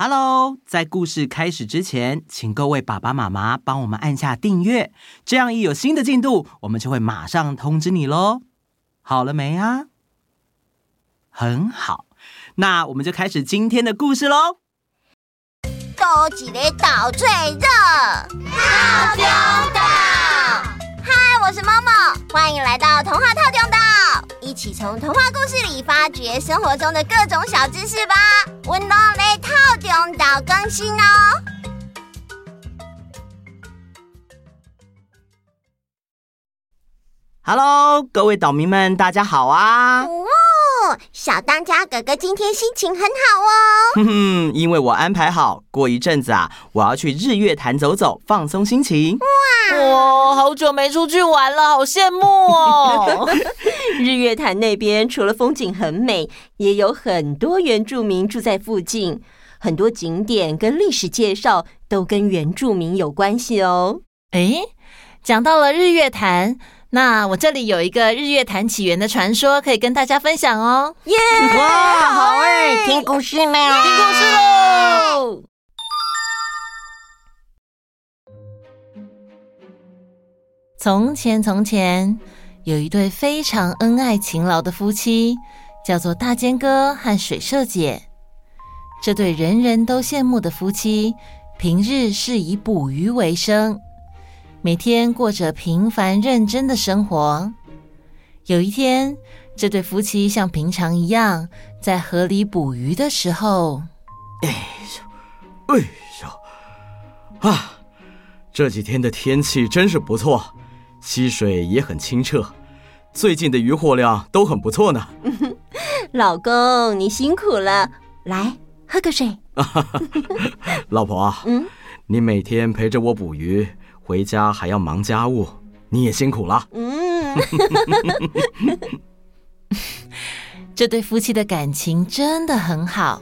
Hello，在故事开始之前，请各位爸爸妈妈帮我们按下订阅，这样一有新的进度，我们就会马上通知你喽。好了没啊？很好，那我们就开始今天的故事喽。多几个岛最热，透中岛。嗨，我是 Momo，欢迎来到童话起从童话故事里发掘生活中的各种小知识吧。温暖的套中岛更新哦。Hello，各位岛民们，大家好啊！哦，小当家哥哥今天心情很好哦。哼哼，因为我安排好，过一阵子啊，我要去日月潭走走，放松心情。哇，哇，好久没出去玩了，好羡慕哦！日月潭那边除了风景很美，也有很多原住民住在附近，很多景点跟历史介绍都跟原住民有关系哦。诶，讲到了日月潭。那我这里有一个日月潭起源的传说，可以跟大家分享哦。耶！哇，好哎，听故事没有？听故事喽！从前，从前有一对非常恩爱勤劳的夫妻，叫做大尖哥和水社姐。这对人人都羡慕的夫妻，平日是以捕鱼为生。每天过着平凡认真的生活。有一天，这对夫妻像平常一样在河里捕鱼的时候，哎呦，哎呦，啊！这几天的天气真是不错，溪水也很清澈，最近的渔获量都很不错呢。老公，你辛苦了，来喝个水。老婆啊，嗯，你每天陪着我捕鱼。回家还要忙家务，你也辛苦了。嗯，这对夫妻的感情真的很好。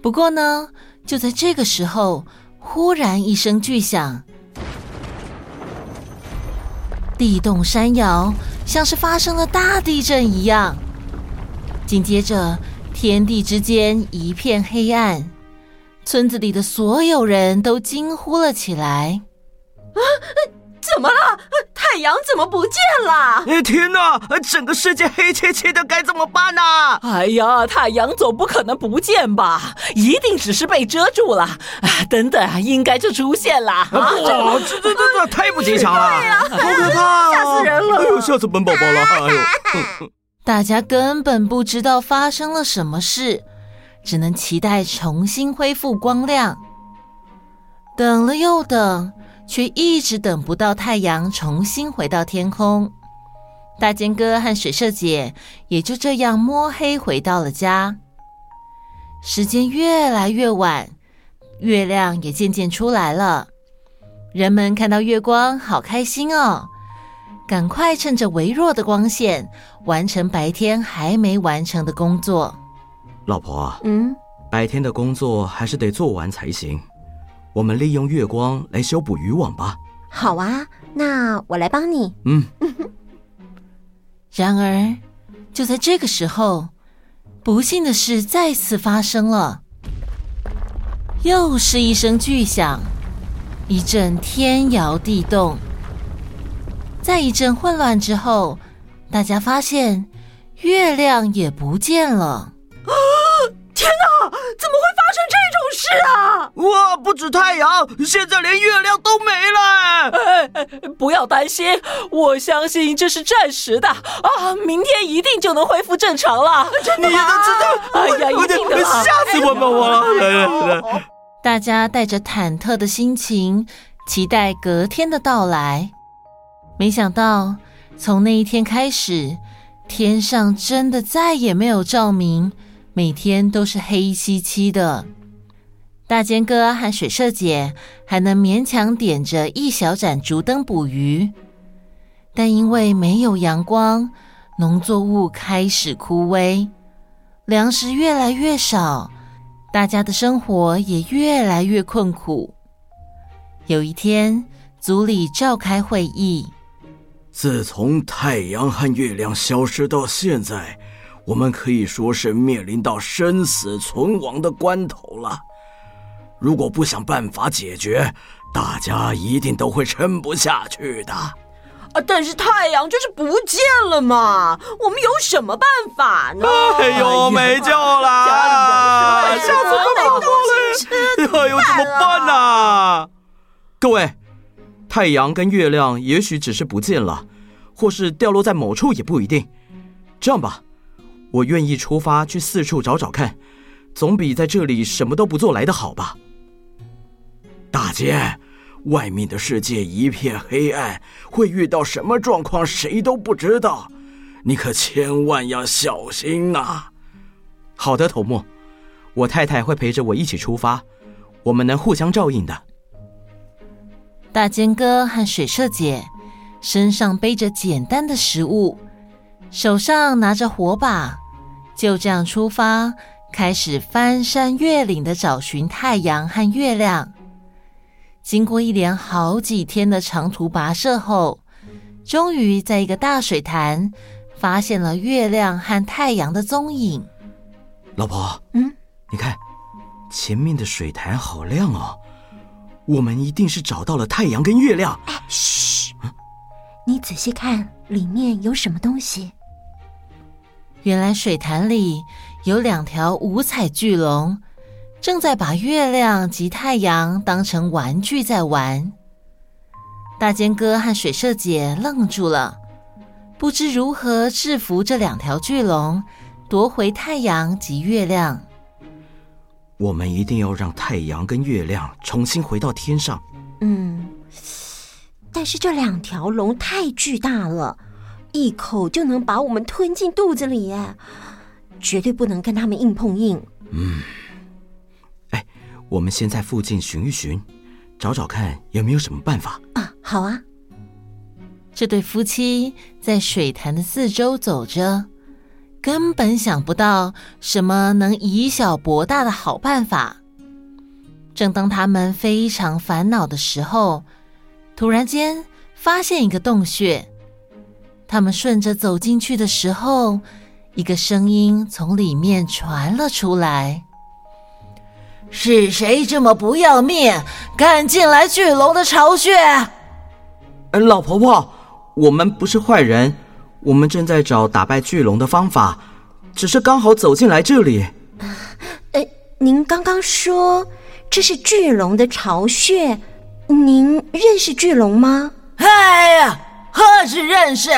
不过呢，就在这个时候，忽然一声巨响，地动山摇，像是发生了大地震一样。紧接着，天地之间一片黑暗，村子里的所有人都惊呼了起来。啊！怎么了？太阳怎么不见了？哎，天哪！整个世界黑漆漆的，该怎么办呢？哎呀，太阳总不可能不见吧？一定只是被遮住了。啊，等等，应该就出现了。啊，这这这这太不吉祥了！对呀，好可怕，吓死人了！哎呦，吓死本宝宝了！哎呦，大家根本不知道发生了什么事，只能期待重新恢复光亮。等了又等。却一直等不到太阳重新回到天空，大尖哥和水社姐也就这样摸黑回到了家。时间越来越晚，月亮也渐渐出来了。人们看到月光，好开心哦！赶快趁着微弱的光线，完成白天还没完成的工作。老婆，嗯，白天的工作还是得做完才行。我们利用月光来修补渔网吧。好啊，那我来帮你。嗯。然而，就在这个时候，不幸的事再次发生了。又是一声巨响，一阵天摇地动。在一阵混乱之后，大家发现月亮也不见了。啊！天哪！怎么会发生这种事啊？哇！不止太阳，现在连月亮都没了。哎哎，不要担心，我相信这是暂时的啊，明天一定就能恢复正常了。真的？你都知道？哎呀，一定的！吓死我们了！来来来，大家带着忐忑的心情，期待隔天的到来。没想到，从那一天开始，天上真的再也没有照明，每天都是黑漆漆的。大尖哥和水社姐还能勉强点着一小盏竹灯捕鱼，但因为没有阳光，农作物开始枯萎，粮食越来越少，大家的生活也越来越困苦。有一天，组里召开会议，自从太阳和月亮消失到现在，我们可以说是面临到生死存亡的关头了。如果不想办法解决，大家一定都会撑不下去的。啊！但是太阳就是不见了嘛，我们有什么办法呢？哎呦，没救了！下次怎么过来？哎呦，怎么办呢、啊？各位，太阳跟月亮也许只是不见了，或是掉落在某处也不一定。这样吧，我愿意出发去四处找找看，总比在这里什么都不做来的好吧。大姐，外面的世界一片黑暗，会遇到什么状况，谁都不知道。你可千万要小心啊！好的，头目，我太太会陪着我一起出发，我们能互相照应的。大坚哥和水社姐身上背着简单的食物，手上拿着火把，就这样出发，开始翻山越岭的找寻太阳和月亮。经过一连好几天的长途跋涉后，终于在一个大水潭发现了月亮和太阳的踪影。老婆，嗯，你看，前面的水潭好亮哦，我们一定是找到了太阳跟月亮。哎，嘘，你仔细看，里面有什么东西？原来水潭里有两条五彩巨龙。正在把月亮及太阳当成玩具在玩，大尖哥和水社姐愣住了，不知如何制服这两条巨龙，夺回太阳及月亮。我们一定要让太阳跟月亮重新回到天上。嗯，但是这两条龙太巨大了，一口就能把我们吞进肚子里耶，绝对不能跟他们硬碰硬。嗯。我们先在附近寻一寻，找找看有没有什么办法啊！好啊，这对夫妻在水潭的四周走着，根本想不到什么能以小博大的好办法。正当他们非常烦恼的时候，突然间发现一个洞穴。他们顺着走进去的时候，一个声音从里面传了出来。是谁这么不要命，敢进来巨龙的巢穴？老婆婆，我们不是坏人，我们正在找打败巨龙的方法，只是刚好走进来这里。呃，您刚刚说这是巨龙的巢穴，您认识巨龙吗？哎呀，何止认识，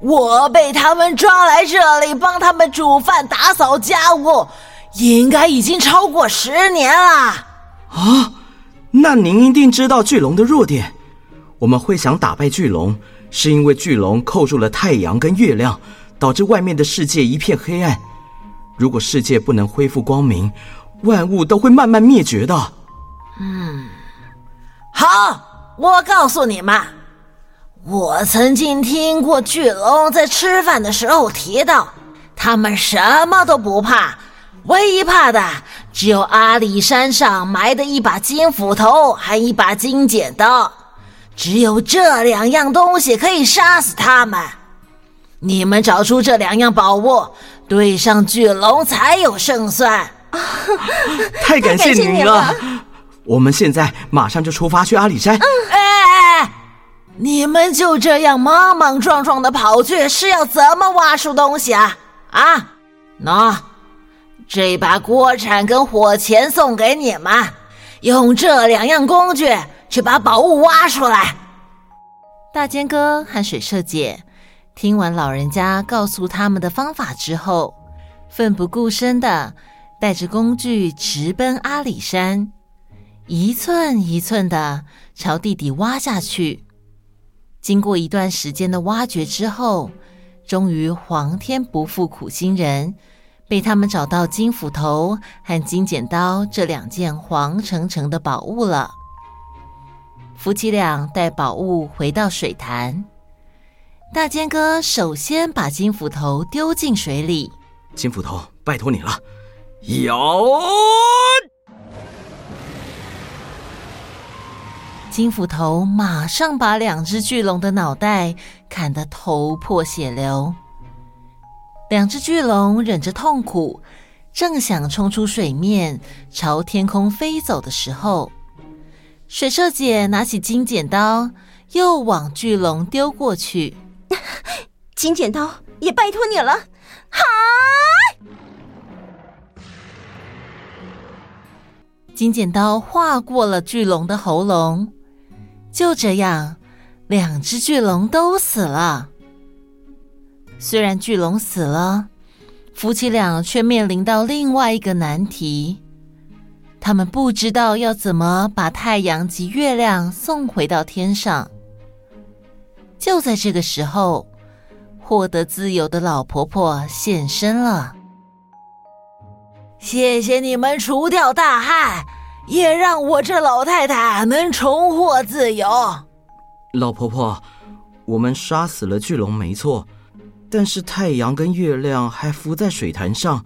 我被他们抓来这里帮他们煮饭、打扫家务。应该已经超过十年了啊！那您一定知道巨龙的弱点。我们会想打败巨龙，是因为巨龙扣住了太阳跟月亮，导致外面的世界一片黑暗。如果世界不能恢复光明，万物都会慢慢灭绝的。嗯，好，我告诉你们，我曾经听过巨龙在吃饭的时候提到，他们什么都不怕。唯一怕的只有阿里山上埋的一把金斧头和一把金剪刀，只有这两样东西可以杀死他们。你们找出这两样宝物，对上巨龙才有胜算。太感谢您了！我们现在马上就出发去阿里山。哎哎哎！你们就这样莽莽撞撞的跑去，是要怎么挖出东西啊？啊，喏。这把锅铲跟火钳送给你们，用这两样工具去把宝物挖出来。大尖哥和水社姐听完老人家告诉他们的方法之后，奋不顾身的带着工具直奔阿里山，一寸一寸的朝地底挖下去。经过一段时间的挖掘之后，终于皇天不负苦心人，被他们找到金斧头和金剪刀这两件黄澄澄的宝物了。夫妻俩带宝物回到水潭，大尖哥首先把金斧头丢进水里。金斧头，拜托你了，摇！金斧头马上把两只巨龙的脑袋砍得头破血流。两只巨龙忍着痛苦，正想冲出水面朝天空飞走的时候，水社姐拿起金剪刀，又往巨龙丢过去。金剪刀，也拜托你了，好！金剪刀划过了巨龙的喉咙。就这样，两只巨龙都死了。虽然巨龙死了，夫妻俩却面临到另外一个难题：他们不知道要怎么把太阳及月亮送回到天上。就在这个时候，获得自由的老婆婆现身了。谢谢你们除掉大害。也让我这老太太能重获自由。老婆婆，我们杀死了巨龙没错，但是太阳跟月亮还浮在水潭上，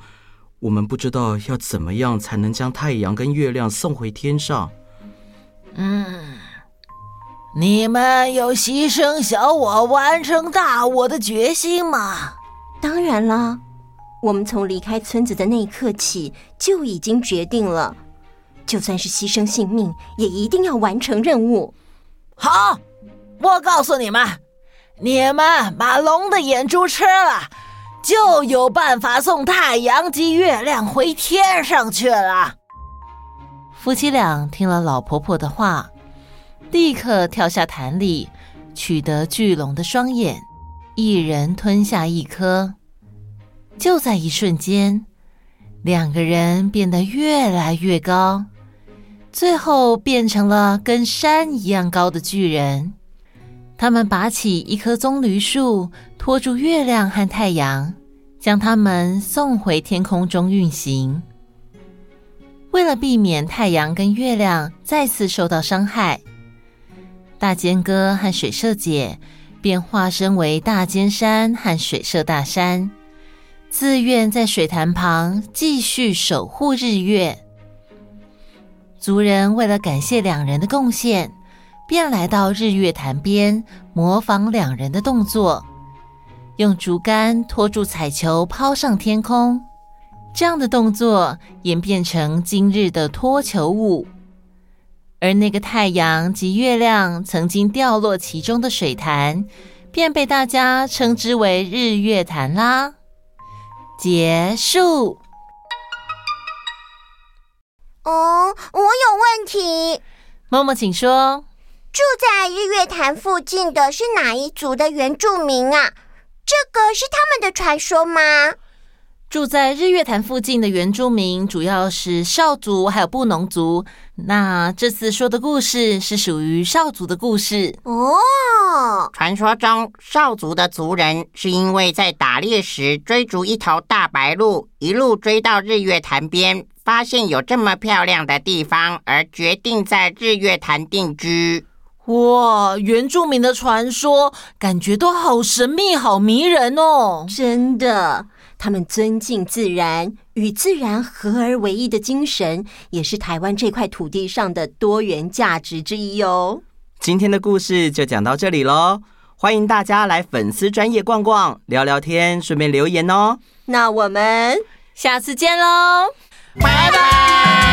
我们不知道要怎么样才能将太阳跟月亮送回天上。嗯，你们有牺牲小我完成大我的决心吗？当然了，我们从离开村子的那一刻起就已经决定了。就算是牺牲性命，也一定要完成任务。好，我告诉你们，你们把龙的眼珠吃了，就有办法送太阳及月亮回天上去了。夫妻俩听了老婆婆的话，立刻跳下潭里，取得巨龙的双眼，一人吞下一颗。就在一瞬间，两个人变得越来越高。最后变成了跟山一样高的巨人。他们拔起一棵棕榈树，拖住月亮和太阳，将他们送回天空中运行。为了避免太阳跟月亮再次受到伤害，大尖哥和水社姐便化身为大尖山和水社大山，自愿在水潭旁继续守护日月。族人为了感谢两人的贡献，便来到日月潭边，模仿两人的动作，用竹竿托住彩球抛上天空。这样的动作演变成今日的拖球舞。而那个太阳及月亮曾经掉落其中的水潭，便被大家称之为日月潭啦。结束。哦，我有问题。默默，请说。住在日月潭附近的是哪一族的原住民啊？这个是他们的传说吗？住在日月潭附近的原住民主要是少族还有布农族。那这次说的故事是属于少族的故事哦。传说中，少族的族人是因为在打猎时追逐一头大白鹿，一路追到日月潭边。发现有这么漂亮的地方，而决定在日月潭定居。哇，原住民的传说感觉都好神秘、好迷人哦！真的，他们尊敬自然，与自然合而为一的精神，也是台湾这块土地上的多元价值之一哦。今天的故事就讲到这里喽，欢迎大家来粉丝专业逛逛、聊聊天，顺便留言哦。那我们下次见喽！拜拜。